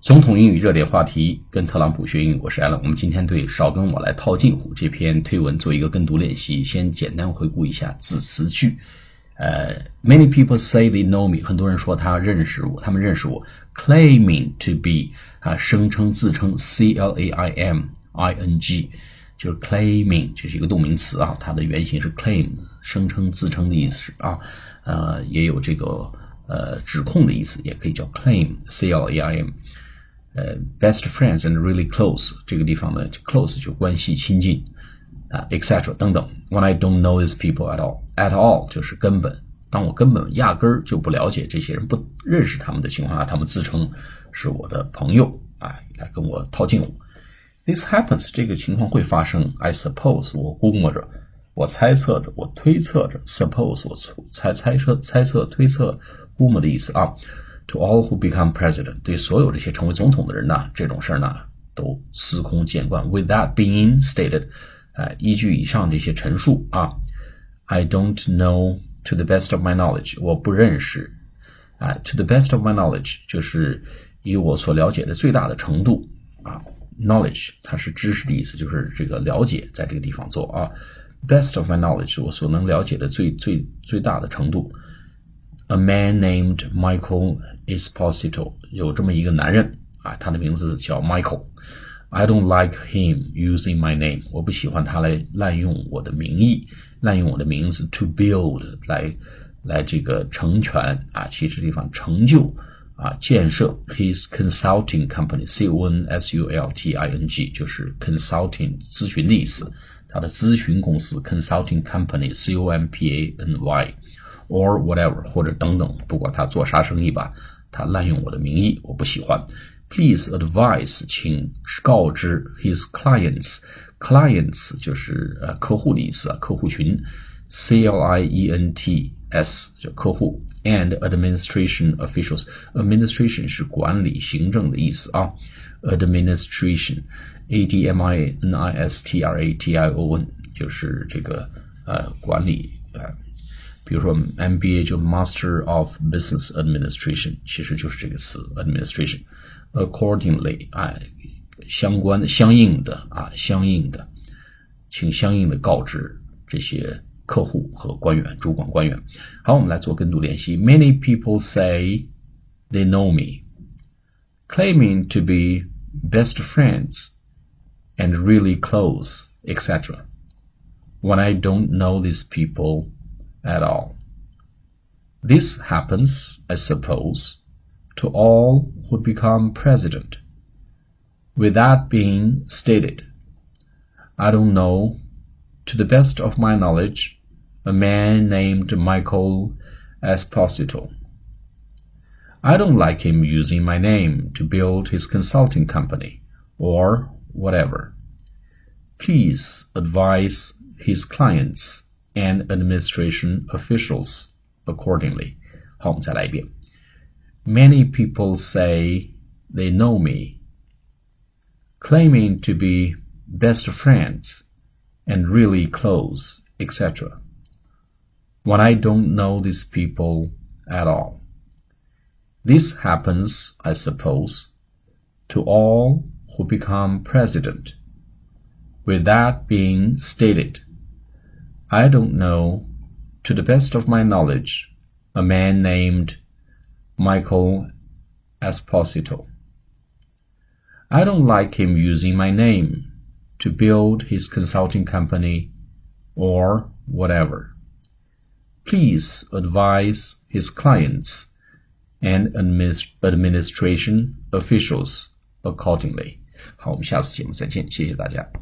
总统英语热点话题，跟特朗普学英语，我是 Allen。我们今天对“少跟我来套近乎”这篇推文做一个跟读练习。先简单回顾一下字词句。呃，Many people say they know me。很多人说他认识我，他们认识我。Claiming to be 啊，声称自称，C L A I M I N G，就是 claiming，这是一个动名词啊，它的原型是 claim，声称、自称的意思啊。呃，也有这个呃指控的意思，也可以叫 claim，C L A I M。呃，best friends and really close 这个地方呢，close 就关系亲近啊，etc 等等。When I don't know these people at all, at all 就是根本。当我根本压根儿就不了解这些人，不认识他们的情况下，他们自称是我的朋友啊，来跟我套近乎。This happens 这个情况会发生。I suppose 我估摸着，我猜测着，我推测着。Suppose 我猜猜测猜测推测估摸的意思啊。To all who become president，对所有这些成为总统的人呢，这种事儿呢都司空见惯。With that being stated，呃，依据以上这些陈述啊，I don't know to the best of my knowledge，我不认识啊，to the best of my knowledge 就是以我所了解的最大的程度啊，knowledge 它是知识的意思，就是这个了解在这个地方做啊，best of my knowledge 我所能了解的最最最大的程度。A man named Michael Esposito 有这么一个男人啊，他的名字叫 Michael。I don't like him using my name，我不喜欢他来滥用我的名义，滥用我的名字 to build 来来这个成全啊，其实地方成就啊，建设 his consulting company，C O N S U L T I N G 就是 consulting 咨询的意思，他的咨询公司 consulting company，C O M P A N Y。 or whatever，或者等等，不管他做啥生意吧，他滥用我的名义，我不喜欢。Please advise，请告知 his clients，clients 就是呃客户的意思啊，客户群，C L I E N T S 就客户，and administration officials，administration 是管理、行政的意思啊，administration，A D M I N I S T R A T I O N 就是这个呃管理呃。 比如说 MBA 就 Master of Business Administration，其实就是这个词 administration。Accordingly，哎，相关的、相应的啊，相应的，请相应的告知这些客户和官员、主管官员。好，我们来做跟读练习。Many people say they know me, claiming to be best friends and really close, etc. When I don't know these people at all. This happens, I suppose, to all who become president. With that being stated, I don't know, to the best of my knowledge, a man named Michael Esposito. I don't like him using my name to build his consulting company or whatever. Please advise his clients and administration officials accordingly. 好，我们再来一遍。Many people say they know me, claiming to be best friends and really close, etc. When I don't know these people at all. This happens, I suppose, to all who become president. With that being stated, I don't know, to the best of my knowledge, a man named Michael Esposito. I don't like him using my name to build his consulting company or whatever. Please advise his clients and administration officials accordingly. 好，我们下次节目再见，谢谢大家。